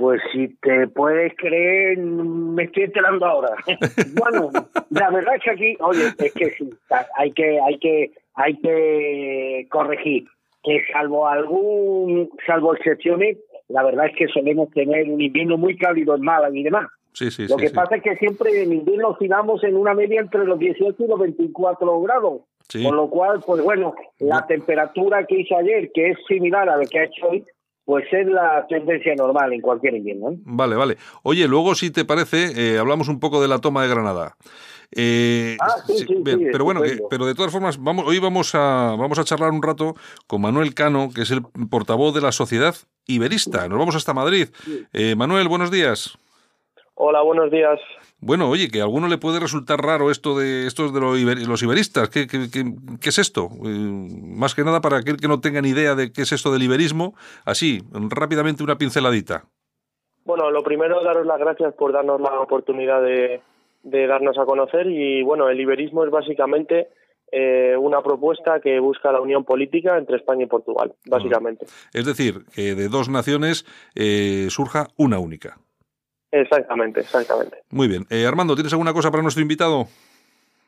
Pues si te puedes creer, me estoy enterando ahora. bueno, la verdad es que aquí, oye, es que sí, hay que, hay que, hay que corregir que salvo algún, salvo excepciones, la verdad es que solemos tener un invierno muy cálido en Málaga y demás. Sí, sí, Lo sí, que pasa es que siempre en invierno oscilamos en una media entre los 18 y los 24 grados. Sí. Con lo cual, pues bueno, la temperatura que hizo ayer, que es similar a la que ha hecho hoy, pues es la tendencia normal en cualquier invierno. ¿eh? Vale, vale. Oye, luego, si te parece, eh, hablamos un poco de la toma de Granada. Eh, Ah, sí, sí, bien, sí, pero bueno, que- pero de todas formas, vamos, hoy vamos a, vamos a charlar un rato con Manuel Cano, que es el portavoz de la Sociedad Iberista. Nos vamos hasta Madrid. Manuel, buenos días. Hola, buenos días. Bueno, oye, que a alguno le puede resultar raro esto de estos de los, iber- los iberistas. ¿Qué, qué, qué- qué es esto? Eh, más que nada para aquel que no tenga ni idea de qué es esto del iberismo, así, rápidamente una pinceladita. Bueno, lo primero, daros las gracias por darnos la oportunidad de, de darnos a conocer y bueno, el iberismo es básicamente eh, una propuesta que busca la unión política entre España y Portugal, básicamente. Es decir, que de dos naciones eh, surja una única. Exactamente, exactamente. Muy bien. Eh, Armando, ¿tienes alguna cosa para nuestro invitado?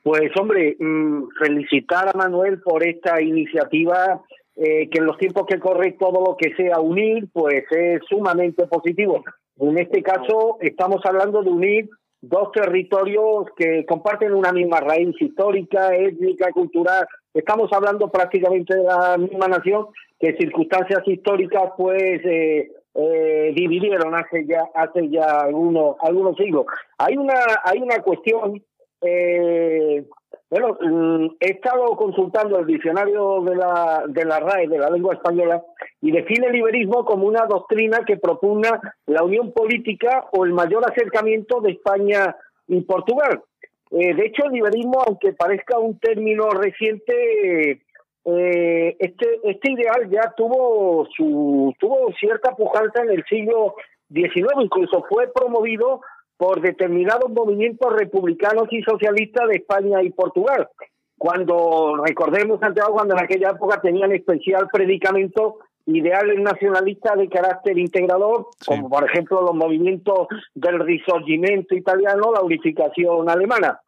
Pues hombre, mm, felicitar a Manuel por esta iniciativa eh, que en los tiempos que corre todo lo que sea unir, pues es sumamente positivo. En este caso estamos hablando de unir dos territorios que comparten una misma raíz histórica, étnica, cultural. Estamos hablando prácticamente de la misma nación que circunstancias históricas pues eh, eh, dividieron hace ya hace ya algunos algunos siglos. Hay una hay una cuestión eh, bueno, mm, he estado consultando el diccionario de la, de la RAE, de la lengua española, y define el liberismo como una doctrina que propugna la unión política o el mayor acercamiento de España y Portugal. Eh, de hecho, el liberismo, aunque parezca un término reciente, eh, este, este ideal ya tuvo, su, tuvo cierta pujanza en el siglo XIX, incluso fue promovido por determinados movimientos republicanos y socialistas de España y Portugal. Cuando, recordemos, Santiago, cuando en aquella época tenían especial predicamento ideales nacionalistas de carácter integrador, como por ejemplo los movimientos del risorgimento italiano, la unificación alemana.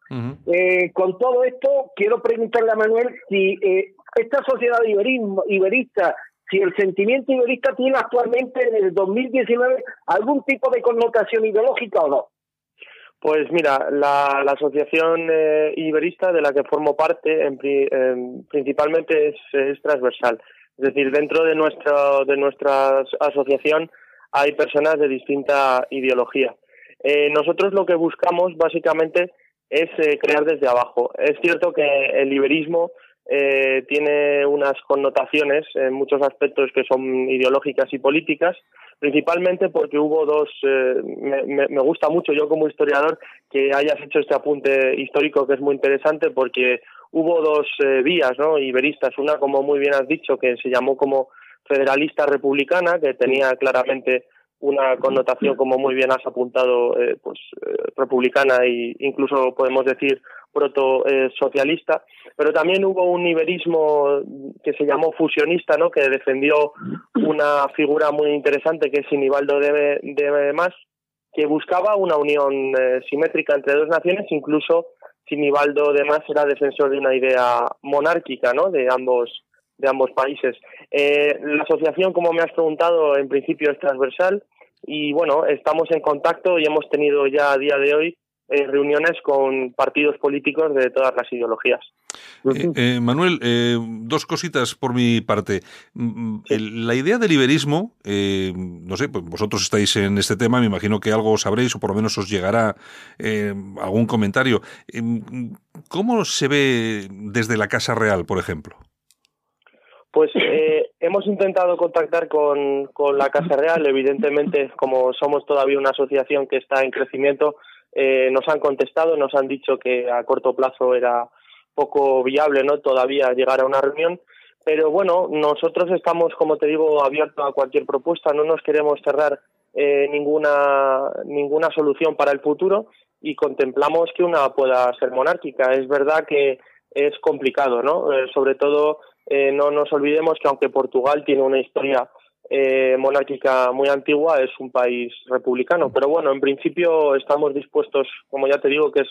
Eh, con todo esto, quiero preguntarle a Manuel si eh, esta sociedad iberismo, iberista, si el sentimiento iberista tiene actualmente en el 2019 algún tipo de connotación ideológica o no. Pues mira, la, asociación eh, iberista de la que formo parte em, principalmente es, transversal. Es decir, dentro de nuestra, de nuestra asociación hay personas de distinta ideología. Eh, nosotros lo que buscamos básicamente es eh, crear desde abajo. Es cierto que el liberismo eh, tiene unas connotaciones en muchos aspectos que son ideológicas y políticas, principalmente porque hubo dos, eh, me, me, gusta mucho yo como historiador que hayas hecho este apunte histórico que es muy interesante porque hubo dos eh, vías ¿no? iberistas, una como muy bien has dicho que se llamó como federalista republicana, que tenía claramente una connotación, como muy bien has apuntado, eh, pues republicana e incluso podemos decir proto-socialista, eh, pero también hubo un iberismo que se llamó fusionista, ¿no? que defendió una figura muy interesante que es Sinibaldo de, de Más, que buscaba una unión simétrica entre dos naciones, incluso Sinibaldo de Más era defensor de una idea monárquica, ¿no? de ambos de ambos países. la asociación, como me has preguntado, en principio es transversal y bueno, estamos en contacto y hemos tenido ya a día de hoy eh, reuniones con partidos políticos de todas las ideologías. Eh, eh, Manuel, dos cositas por mi parte. Mm, mm, la idea del liberismo, no sé, pues vosotros estáis en este tema, me imagino que algo sabréis o por lo menos os llegará algún comentario. ¿Cómo se ve desde la Casa Real, por ejemplo? Pues eh, hemos intentado contactar con, con, la Casa Real, evidentemente, como somos todavía una asociación que está en crecimiento, eh, nos han contestado, nos han dicho que a corto plazo era poco viable, ¿no? Todavía llegar a una reunión, pero bueno, nosotros estamos, como te digo, abiertos a cualquier propuesta, no nos queremos cerrar eh, ninguna ninguna solución para el futuro y contemplamos que una pueda ser monárquica. Es verdad que es complicado, ¿no? Eh, sobre todo eh, no nos olvidemos que aunque Portugal tiene una historia eh, monárquica muy antigua, es un país republicano. Pero bueno, en principio estamos dispuestos, como ya te digo, que es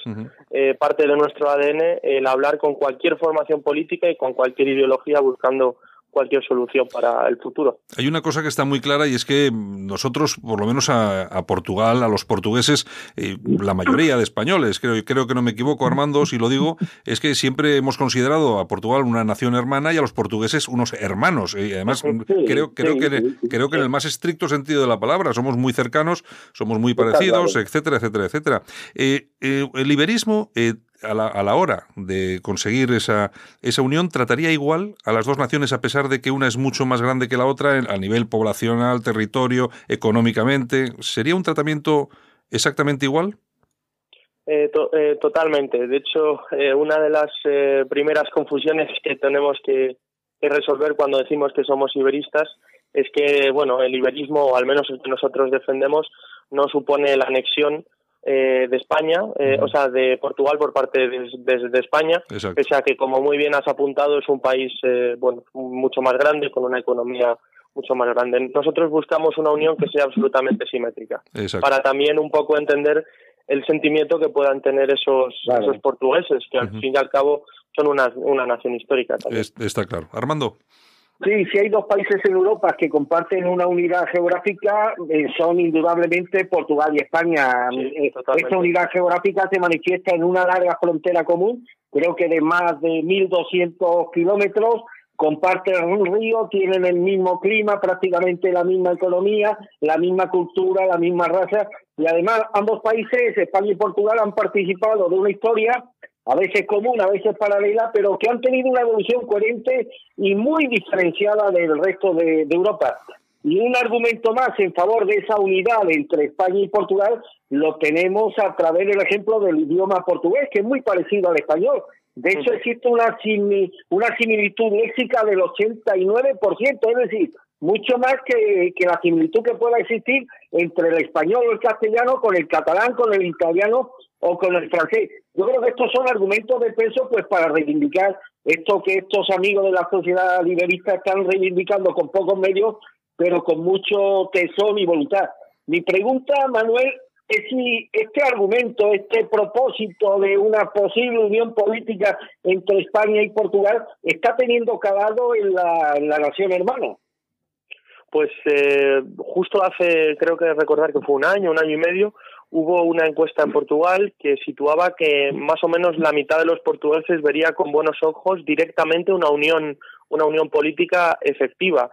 eh, parte de nuestro ADN, el hablar con cualquier formación política y con cualquier ideología buscando cualquier solución para el futuro. Hay una cosa que está muy clara y es que nosotros, por lo menos a, Portugal, a los portugueses, eh, la mayoría de españoles, creo, creo que no me equivoco, Armando, si lo digo, es que siempre hemos considerado a Portugal una nación hermana y a los portugueses unos hermanos. Y además, creo, creo, que, creo que en el más estricto sentido de la palabra, somos muy cercanos, somos muy parecidos, etcétera, etcétera, etcétera. Eh, eh, el liberismo a la, a la, hora de conseguir esa, esa unión trataría igual a las dos naciones a pesar de que una es mucho más grande que la otra a nivel poblacional, territorio, económicamente. ¿Sería un tratamiento exactamente igual? Eh, eh, totalmente. De hecho, eh, una de las primeras confusiones que tenemos que, resolver cuando decimos que somos iberistas es que, bueno, el iberismo, o al menos el que nosotros defendemos, no supone la anexión eh, de España, eh, o sea, de Portugal por parte de, de, España, pese a que, como muy bien has apuntado, es un país eh, bueno mucho más grande, con una economía mucho más grande. Nosotros buscamos una unión que sea absolutamente simétrica, para también un poco entender el sentimiento que puedan tener esos, esos portugueses, que al fin y al cabo son una, una nación histórica. También. está claro. Armando. Sí, si hay dos países en Europa que comparten una unidad geográfica, eh, son indudablemente Portugal y España. Eh, esta unidad geográfica se manifiesta en una larga frontera común, creo que de más de 1.200 kilómetros, comparten un río, tienen el mismo clima, prácticamente la misma economía, la misma cultura, la misma raza, y además ambos países, España y Portugal, han participado de una historia a veces común, a veces paralela, pero que han tenido una evolución coherente y muy diferenciada del resto de, Europa. Y un argumento más en favor de esa unidad entre España y Portugal lo tenemos a través del ejemplo del idioma portugués, que es muy parecido al español. De hecho, existe una, una similitud léxica del 89%, es decir, mucho más que, que la similitud que pueda existir entre el español o el castellano con el catalán, con el italiano o con el francés. Yo creo que estos son argumentos de peso pues para reivindicar esto que estos amigos de la sociedad liberista están reivindicando con pocos medios, pero con mucho tesón y voluntad. Mi pregunta, Manuel, es si este argumento, este propósito de una posible unión política entre España y Portugal está teniendo calado en la, en la nación hermana. Pues eh, justo hace, creo que recordar que fue un año, un año y medio, hubo una encuesta en Portugal que situaba que más o menos la mitad de los portugueses vería con buenos ojos directamente una unión una unión política efectiva.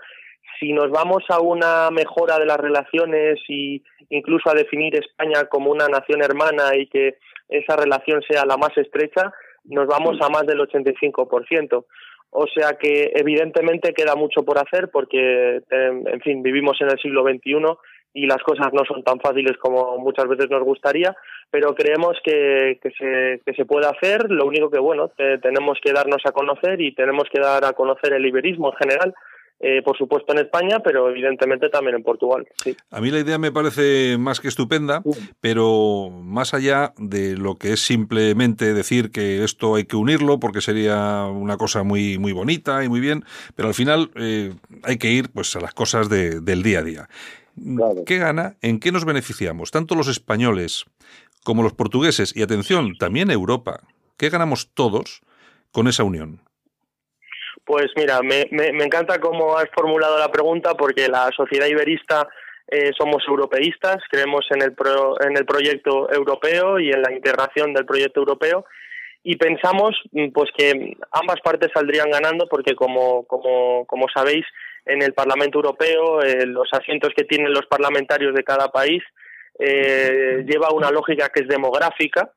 Si nos vamos a una mejora de las relaciones y incluso a definir España como una nación hermana y que esa relación sea la más estrecha, nos vamos a más del 85%. O sea que evidentemente queda mucho por hacer porque, en fin, vivimos en el siglo XXI y las cosas no son tan fáciles como muchas veces nos gustaría, pero creemos que, que, se, que se puede hacer. Lo único que, bueno, tenemos que darnos a conocer y tenemos que dar a conocer el iberismo en general eh, por supuesto en España, pero evidentemente también en Portugal. Sí. A mí la idea me parece más que estupenda, pero más allá de lo que es simplemente decir que esto hay que unirlo porque sería una cosa muy, muy bonita y muy bien, pero al final eh, hay que ir pues a las cosas del día a día. ¿Qué gana? ¿En qué nos beneficiamos? Tanto los españoles como los portugueses y atención, también Europa. ¿Qué ganamos todos con esa unión? Pues mira, me, me, encanta cómo has formulado la pregunta porque la sociedad iberista eh, somos europeístas, creemos en el, en el proyecto europeo y en la integración del proyecto europeo y pensamos mm, pues que ambas partes saldrían ganando porque como, como, como sabéis en el Parlamento Europeo eh, los asientos que tienen los parlamentarios de cada país eh, lleva una lógica que es demográfica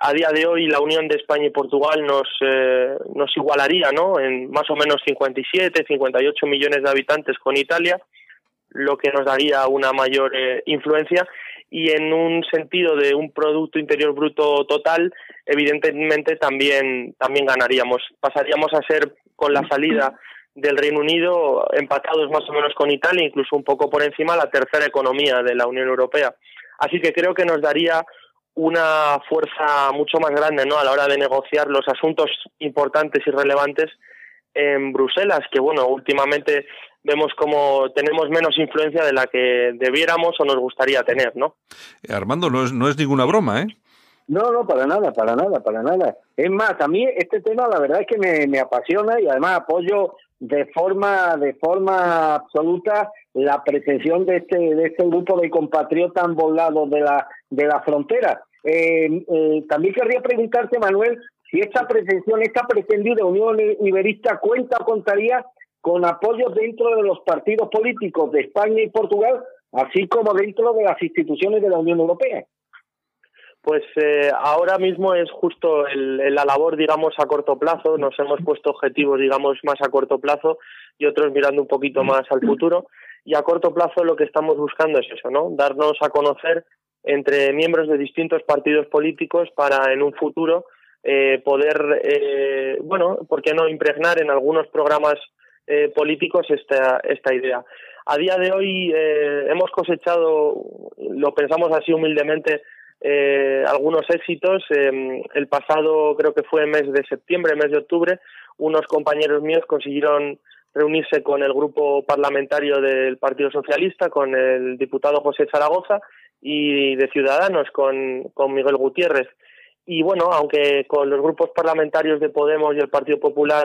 a día de hoy la unión de España y Portugal nos, eh, nos igualaría ¿no? en más o menos 57, 58 millones de habitantes con Italia, lo que nos daría una mayor eh, influencia y en un sentido de un Producto Interior Bruto total, evidentemente también, también ganaríamos. Pasaríamos a ser con la salida del Reino Unido empatados más o menos con Italia, incluso un poco por encima la tercera economía de la Unión Europea. Así que creo que nos daría una fuerza mucho más grande ¿no? a la hora de negociar los asuntos importantes y relevantes en Bruselas, que bueno, últimamente vemos como tenemos menos influencia de la que debiéramos o nos gustaría tener, ¿no? Eh, Armando, no es, no es ninguna broma, ¿eh? No, no, para nada, para nada, para nada. Es más, a mí este tema la verdad es que me, me apasiona y además apoyo de forma de forma absoluta la pretensión de este de este grupo de compatriotas volados de la de la frontera eh, eh, también querría preguntarte, Manuel, si esta pretensión, esta pretendida Unión Iberista cuenta o contaría con apoyo dentro de los partidos políticos de España y Portugal, así como dentro de las instituciones de la Unión Europea. Pues eh, ahora mismo es justo la labor, digamos, a corto plazo. Nos hemos puesto objetivos, digamos, más a corto plazo y otros mirando un poquito más al futuro. Y a corto plazo lo que estamos buscando es eso, ¿no? Darnos a conocer entre miembros de distintos partidos políticos para en un futuro eh, poder, eh, bueno, ¿por qué no impregnar en algunos programas eh, políticos esta, esta idea? A día de hoy eh, hemos cosechado, lo pensamos así humildemente, eh, algunos éxitos. el pasado, creo que fue mes de septiembre, mes de octubre, unos compañeros míos consiguieron reunirse con el grupo parlamentario del Partido Socialista, con el diputado José Zaragoza, y de Ciudadanos con, con Miguel Gutiérrez. Y bueno, aunque con los grupos parlamentarios de Podemos y el Partido Popular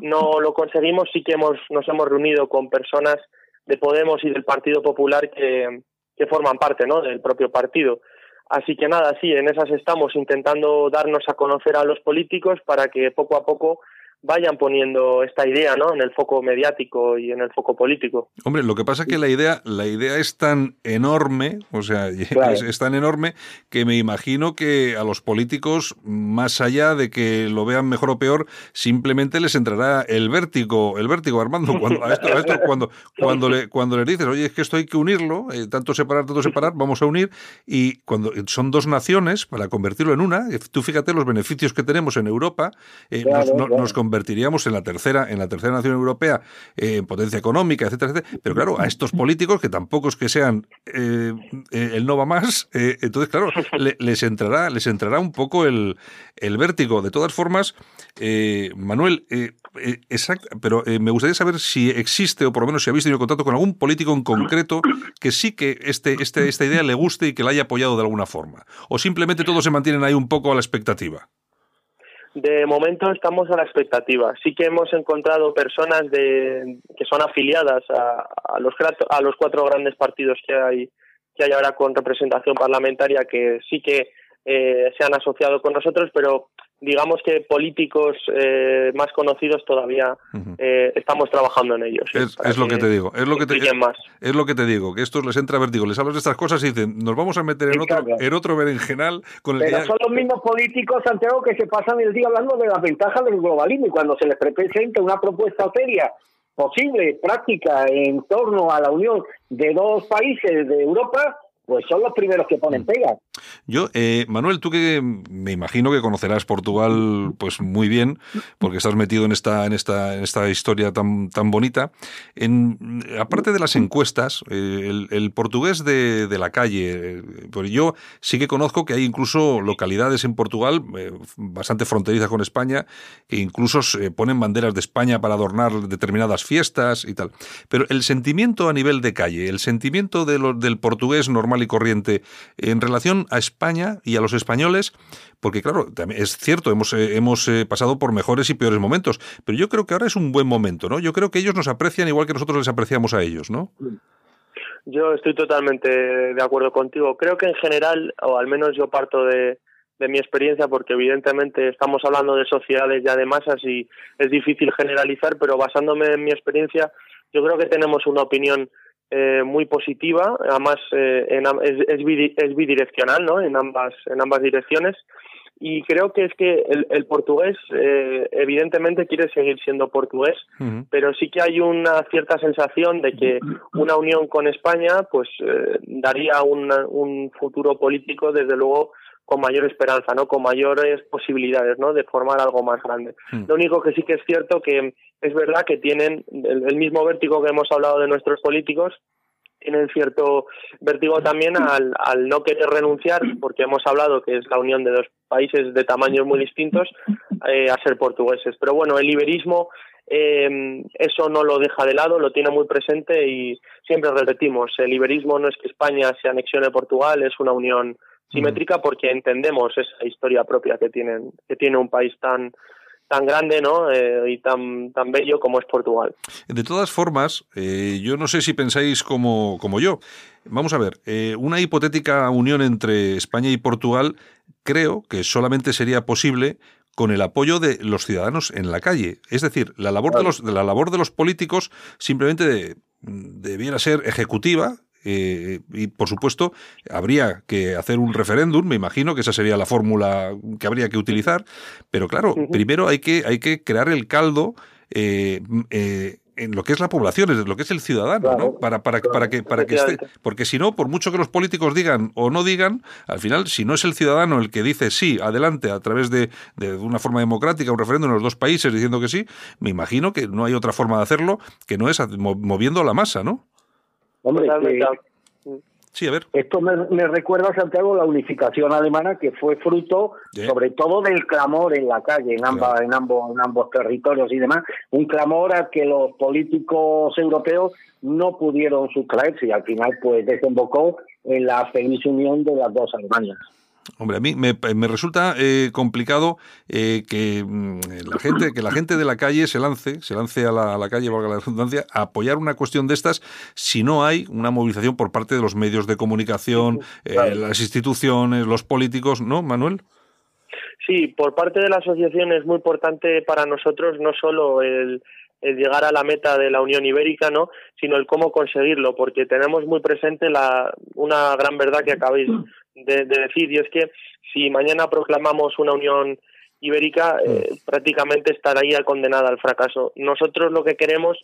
no lo conseguimos, sí que hemos, nos hemos reunido con personas de Podemos y del Partido Popular que, que forman parte ¿no? del propio partido. Así que nada, sí, en esas estamos intentando darnos a conocer a los políticos para que poco a poco vayan poniendo esta idea ¿no? en el foco mediático y en el foco político. Hombre, lo que pasa es que la idea, la idea es tan enorme, o sea, es, tan enorme que me imagino que a los políticos, más allá de que lo vean mejor o peor, simplemente les entrará el vértigo, el vértigo, Armando, cuando, a esto, cuando, cuando, le, cuando les dices, oye, es que esto hay que unirlo, eh, tanto separar, tanto separar, vamos a unir, y cuando son dos naciones, para convertirlo en una, eh, tú fíjate los beneficios que tenemos en Europa, eh, nos, nos convertiríamos en la tercera, en la tercera nación europea eh, en potencia económica, etcétera, etcétera. Pero claro, a estos políticos, que tampoco es que sean eh, eh, el no va más, entonces, claro, les entrará, les entrará un poco el, el vértigo. De todas formas, Manuel, pero me gustaría saber si existe, o por lo menos si habéis tenido contacto con algún político en concreto que sí que este, este, esta idea le guste y que la haya apoyado de alguna forma. O simplemente todos se mantienen ahí un poco a la expectativa. De momento estamos a la expectativa. Sí que hemos encontrado personas de, que son afiliadas a, los, a los cuatro grandes partidos que hay, que hay ahora con representación parlamentaria que sí que eh, se han asociado con nosotros, pero digamos que políticos eh, más conocidos todavía eh, estamos trabajando en ellos. Es, lo que, te digo, es lo que te, es, lo que te digo, que esto les entra vértigo, les hablas de estas cosas y dicen, nos vamos a meter en otro, en otro berenjenal con el Pero son los mismos políticos, Santiago, que se pasan el día hablando de las ventajas del globalismo y cuando se les presenta una propuesta seria posible, práctica, en torno a la unión de dos países de Europa, pues son los primeros que ponen mm. Yo, eh, Manuel, tú que me imagino que conocerás Portugal pues muy bien, porque estás metido en esta, en esta, en esta historia tan, tan bonita. Aparte de las encuestas, eh, el, portugués de, la calle, pues yo sí que conozco que hay incluso localidades en Portugal bastante fronterizas con España, que incluso se ponen banderas de España para adornar determinadas fiestas y tal. Pero el sentimiento a nivel de calle, el sentimiento de del portugués normal y corriente en relación a España y a los españoles, porque claro, es cierto, hemos, eh, hemos eh, pasado por mejores y peores momentos, pero yo creo que ahora es un buen momento, ¿no? Yo creo que ellos nos aprecian igual que nosotros les apreciamos a ellos, ¿no? Yo estoy totalmente de acuerdo contigo. Creo que en general, o al menos yo parto de, de mi experiencia, porque evidentemente estamos hablando de sociedades ya de masas y es difícil generalizar, pero basándome en mi experiencia, yo creo que tenemos una opinión eh, muy positiva, además eh, en, es, es, bidireccional, ¿no? En ambas, en ambas direcciones. Y creo que es que el, el portugués, eh, evidentemente, quiere seguir siendo portugués, pero sí que hay una cierta sensación de que una unión con España, pues, daría un, un futuro político, desde luego, con mayor esperanza, ¿no? Con mayores posibilidades, ¿no? De formar algo más grande. Hmm. Lo único que sí que es cierto que es verdad que tienen el, mismo vértigo que hemos hablado de nuestros políticos, tienen cierto vértigo también al, al no querer renunciar, porque hemos hablado que es la unión de dos países de tamaños muy distintos, eh, a ser portugueses. Pero bueno, el iberismo eh, eso no lo deja de lado, lo tiene muy presente y siempre repetimos, el iberismo no es que España se anexione a Portugal, es una unión simétrica porque entendemos esa historia propia que tienen que tiene un país tan tan grande ¿no? Eh, y tan, tan bello como es Portugal. De todas formas, eh, yo no sé si pensáis como, como yo. Vamos a ver, eh, una hipotética unión entre España y Portugal creo que solamente sería posible con el apoyo de los ciudadanos en la calle. Es decir, la labor, de, los, de la labor de los políticos simplemente debiera ser ejecutiva, eh, y por supuesto, habría que hacer un referéndum, me imagino que esa sería la fórmula que habría que utilizar, pero claro, primero hay que, hay que crear el caldo eh, eh, en lo que es la población, en lo que es el ciudadano, ¿no? Para, para, para que, para que esté. Porque si no, por mucho que los políticos digan o no digan, al final, si no es el ciudadano el que dice sí, adelante, a través de, de una forma democrática, un referéndum en los dos países diciendo que sí, me imagino que no hay otra forma de hacerlo que no es moviendo la masa, ¿no? Hombre, sí, a ver. Esto me, recuerda, Santiago, la unificación alemana que fue fruto, sobre todo del clamor en la calle, en, ambas, en, ambos, en ambos territorios y demás, un clamor al que los políticos europeos no pudieron sustraerse y al final pues desembocó en la feliz unión de las dos Alemanias. Hombre, a mí me, resulta eh, complicado eh, que mm, la gente que la gente de la calle se lance, se lance a la, calle, valga la redundancia, a apoyar una cuestión de estas si no hay una movilización por parte de los medios de comunicación, eh, las instituciones, los políticos, ¿no, Manuel? Sí, por parte de la asociación es muy importante para nosotros no solo el, llegar a la meta de la Unión Ibérica, ¿no? sino el cómo conseguirlo, porque tenemos muy presente la, una gran verdad que acabáis de, decir, y es que si mañana proclamamos una unión ibérica, eh, mm. prácticamente estaría condenada al fracaso. Nosotros lo que queremos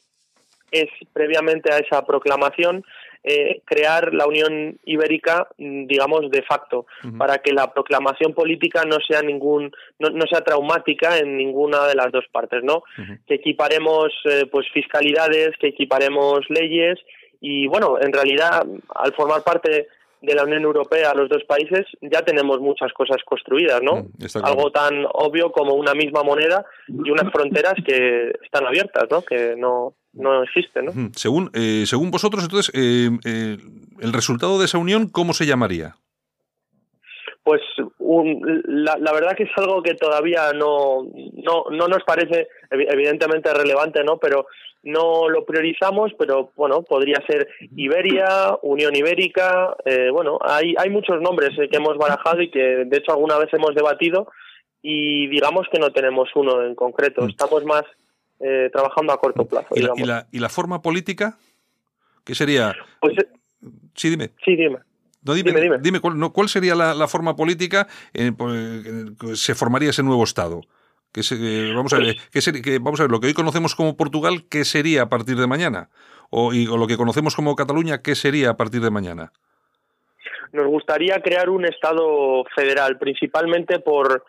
es, previamente a esa proclamación, eh, crear la Unión Ibérica, mm, digamos, de facto, para que la proclamación política no sea ningún, no, sea traumática en ninguna de las dos partes, ¿no? Que equiparemos, eh, pues, fiscalidades, que equiparemos leyes y, bueno, en realidad, al formar parte de la Unión Europea a los dos países ya tenemos muchas cosas construidas, ¿no? Mm, Algo tan obvio como una misma moneda y unas fronteras que están abiertas, ¿no? Que no, no existen, ¿no? Según, eh, según vosotros, entonces, eh, eh, el resultado de esa unión, ¿cómo se llamaría? Pues la, la, verdad que es algo que todavía no, no, no nos parece evidentemente relevante, ¿no? Pero no lo priorizamos, pero bueno, podría ser Iberia, Unión Ibérica, eh, bueno, hay, hay muchos nombres eh, que hemos barajado y que de hecho alguna vez hemos debatido y digamos que no tenemos uno en concreto. Mm. Estamos más eh, trabajando a corto plazo. ¿Y la, y la- y la forma política? ¿Qué sería? Pues, eh, Sí, dime. sí, dime. No, dime, Dime, dime. ¿cuál, no, ¿cuál sería la, la forma política en en que se formaría ese nuevo Estado? Que se- eh, vamos, a ver, ¿qué sería- que- vamos a ver, lo que hoy conocemos como Portugal, ¿qué sería a partir de mañana? O, y, o lo que conocemos como Cataluña, ¿qué sería a partir de mañana? Nos gustaría crear un Estado federal, principalmente por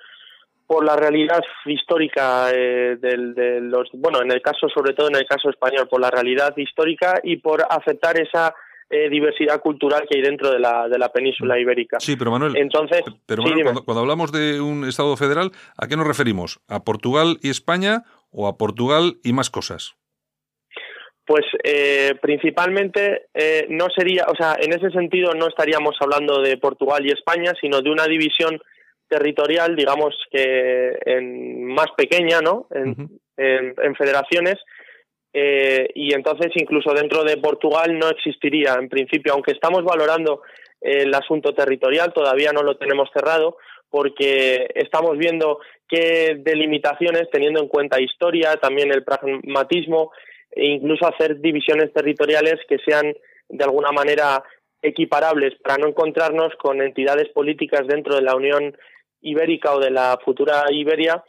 por la realidad histórica eh, del, de los bueno en el caso sobre todo en el caso español por la realidad histórica y por aceptar esa eh, diversidad cultural que hay dentro de la de la península ibérica Sí, pero Manuel, entonces pero Manuel, cuando, cuando hablamos de un Estado federal, ¿a qué nos referimos? ¿A Portugal y España o a Portugal y más cosas? Pues eh, principalmente eh, no sería, o sea, en ese sentido no estaríamos hablando de Portugal y España, sino de una división territorial, digamos que en, más pequeña, ¿no? En, Ujú. en- en federaciones. Eh, y entonces incluso dentro de Portugal no existiría, en principio, aunque estamos valorando el asunto territorial, todavía no lo tenemos cerrado, porque estamos viendo qué delimitaciones, teniendo en cuenta historia, también el pragmatismo, e incluso hacer divisiones territoriales que sean de alguna manera equiparables para no encontrarnos con entidades políticas dentro de la Unión Ibérica o de la futura Iberia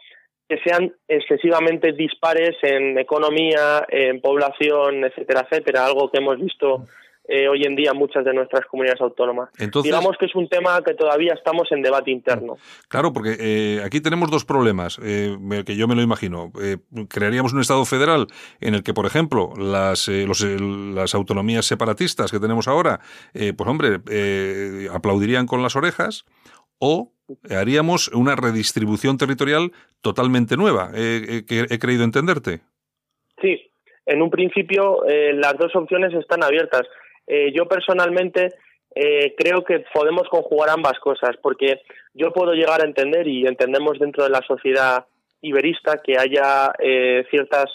que sean excesivamente dispares en economía, en población, etcétera, etcétera, algo que hemos visto eh, hoy en día en muchas de nuestras comunidades autónomas. Entonces- Digamos que es un tema que todavía estamos en debate interno. Claro, porque eh, aquí tenemos dos problemas, eh, que yo me lo imagino. Eh, crearíamos un Estado federal en el que, por ejemplo, las, eh, los, las autonomías separatistas que tenemos ahora, eh, pues hombre, eh, aplaudirían con las orejas, o haríamos una redistribución territorial totalmente nueva, eh, eh, que he creído entenderte. Sí, en un principio eh, las dos opciones están abiertas. Eh, yo personalmente eh, creo que podemos conjugar ambas cosas, porque yo puedo llegar a entender y entendemos dentro de la sociedad iberista que haya eh, ciertas,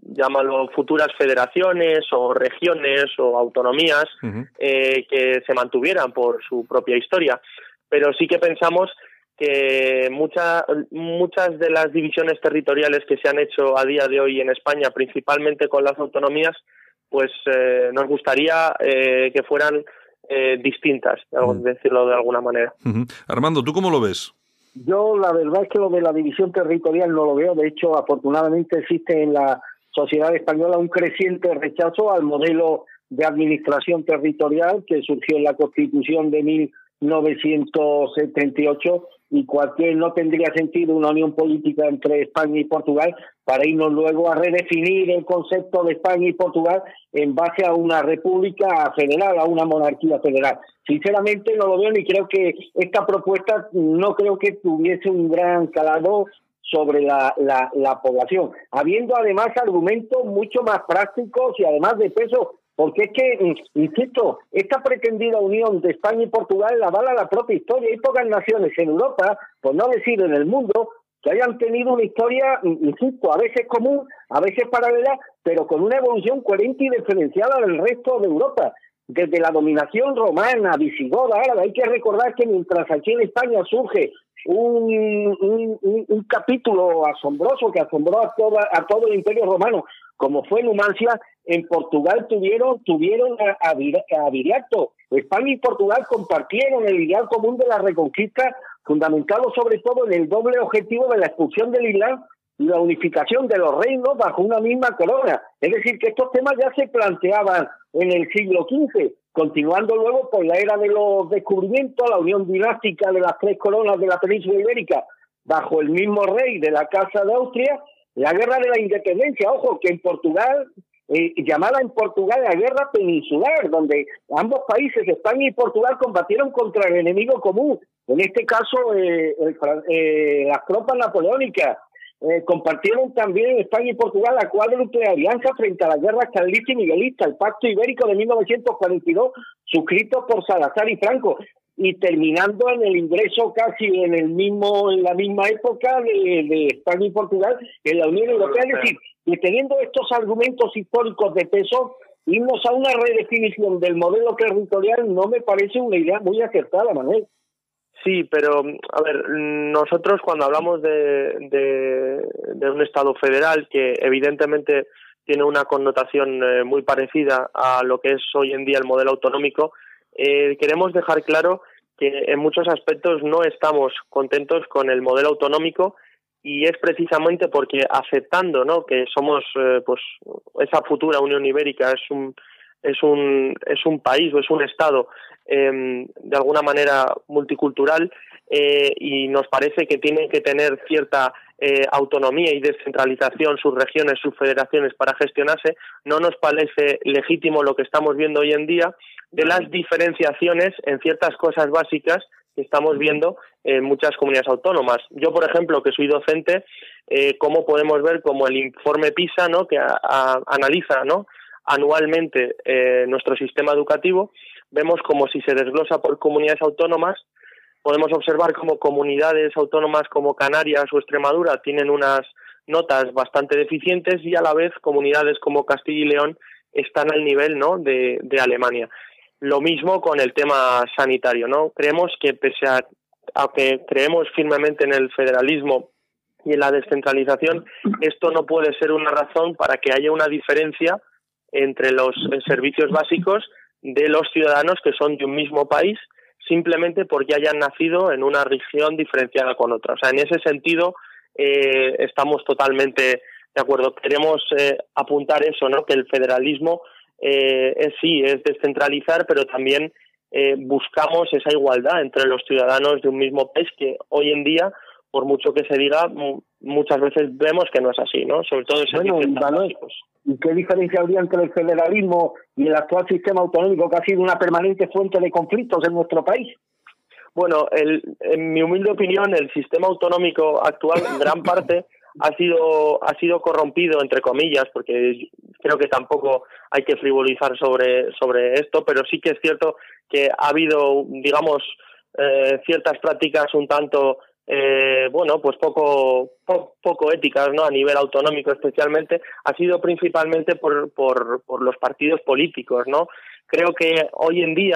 llámalo, futuras federaciones o regiones o autonomías que se mantuvieran por su propia historia. Pero sí que pensamos que mucha- muchas de las divisiones territoriales que se han hecho a día de hoy en España, principalmente con las autonomías, pues eh, nos gustaría eh, que fueran eh, distintas, por Mm. decirlo de alguna manera. Armando, ¿tú cómo lo ves? Yo la verdad es que lo de la división territorial no lo veo. De hecho, afortunadamente existe en la sociedad española un creciente rechazo al modelo de administración territorial que surgió en la Constitución de 1978 y cualquier no tendría sentido una unión política entre España y Portugal para irnos luego a redefinir el concepto de España y Portugal en base a una república federal, a una monarquía federal. Sinceramente no lo veo ni creo que esta propuesta no creo que tuviese un gran calado sobre la, la, la población, habiendo además argumentos mucho más prácticos y además de peso, porque es que, insisto, esta pretendida unión de España y Portugal la avala la propia historia. Hay pocas naciones en Europa, por no decir en el mundo, que hayan tenido una historia, insisto, a veces común, a veces paralela, pero con una evolución coherente y diferenciada del resto de Europa. Desde la dominación romana, visigoda, árabe, hay que recordar que mientras aquí en España surge un, un, un- un capítulo asombroso que asombró a, toda, a todo el imperio romano, como fue Numancia, en Portugal tuvieron tuvieron a, a, a Viriato. España y Portugal compartieron el ideal común de la reconquista, fundamentado sobre todo en el doble objetivo de la expulsión del Islam y la unificación de los reinos bajo una misma corona. Es decir, que estos temas ya se planteaban en el siglo XV, continuando luego por la era de los descubrimientos, la unión dinástica de las tres coronas de la península ibérica bajo el mismo rey de la Casa de Austria, la guerra de la independencia, ojo, que en Portugal, eh, llamada en Portugal la guerra peninsular, donde ambos países, España y Portugal, combatieron contra el enemigo común, en este caso eh, el eh, las tropas napoleónicas. Eh, compartieron también España y Portugal la cuádruple alianza frente a las guerras carlista y miguelista, el pacto ibérico de 1942, suscrito por Salazar y Franco y terminando en el ingreso casi en el mismo en la misma época de, de España y Portugal en la Unión Europea, es decir, y teniendo estos argumentos históricos de peso, irnos a una redefinición del modelo territorial no me parece una idea muy acertada, Manuel. Sí, pero a ver, nosotros cuando hablamos de, de, un Estado federal que evidentemente tiene una connotación eh, muy parecida a lo que es hoy en día el modelo autonómico, eh, queremos dejar claro que en muchos aspectos no estamos contentos con el modelo autonómico y es precisamente porque aceptando ¿no? que somos eh, pues esa futura Unión Ibérica es un es un es un país o es un estado em, de alguna manera multicultural eh, y nos parece que tienen que tener cierta eh, autonomía y descentralización sus regiones, sus federaciones para gestionarse, no nos parece legítimo lo que estamos viendo hoy en día de las diferenciaciones en ciertas cosas básicas estamos viendo en muchas comunidades autónomas. Yo, por ejemplo, que soy docente, eh, cómo podemos ver como el informe PISA, ¿no? que analiza, ¿no? anualmente eh, nuestro sistema educativo, vemos como si se desglosa por comunidades autónomas, podemos observar como comunidades autónomas como Canarias o Extremadura tienen unas notas bastante deficientes y a la vez comunidades como Castilla y León están al nivel ¿no? de, de Alemania. Lo mismo con el tema sanitario, ¿no? Creemos que pese a, que creemos firmemente en el federalismo y en la descentralización, esto no puede ser una razón para que haya una diferencia entre los eh, servicios básicos de los ciudadanos que son de un mismo país simplemente porque hayan nacido en una región diferenciada con otra. O sea, en ese sentido eh, estamos totalmente de acuerdo. Queremos eh, apuntar eso, ¿no? Que el federalismo eh, sí es descentralizar, pero también buscamos esa igualdad entre los ciudadanos de un mismo país que hoy en día por mucho que se diga, muchas veces vemos que no es así, ¿no? Sobre todo en bueno, ¿Y qué diferencia habría entre el federalismo y el actual sistema autonómico que ha sido una permanente fuente de conflictos en nuestro país? Bueno, el, en mi humilde opinión, el sistema autonómico actual, en gran parte, ha sido ha sido corrompido entre comillas, porque creo que tampoco hay que frivolizar sobre sobre esto, pero sí que es cierto que ha habido, digamos, eh, ciertas prácticas un tanto eh, bueno, pues poco, poco éticas, ¿no? A nivel autonómico especialmente, ha sido principalmente por, por, por los partidos políticos, ¿no? Creo que hoy en día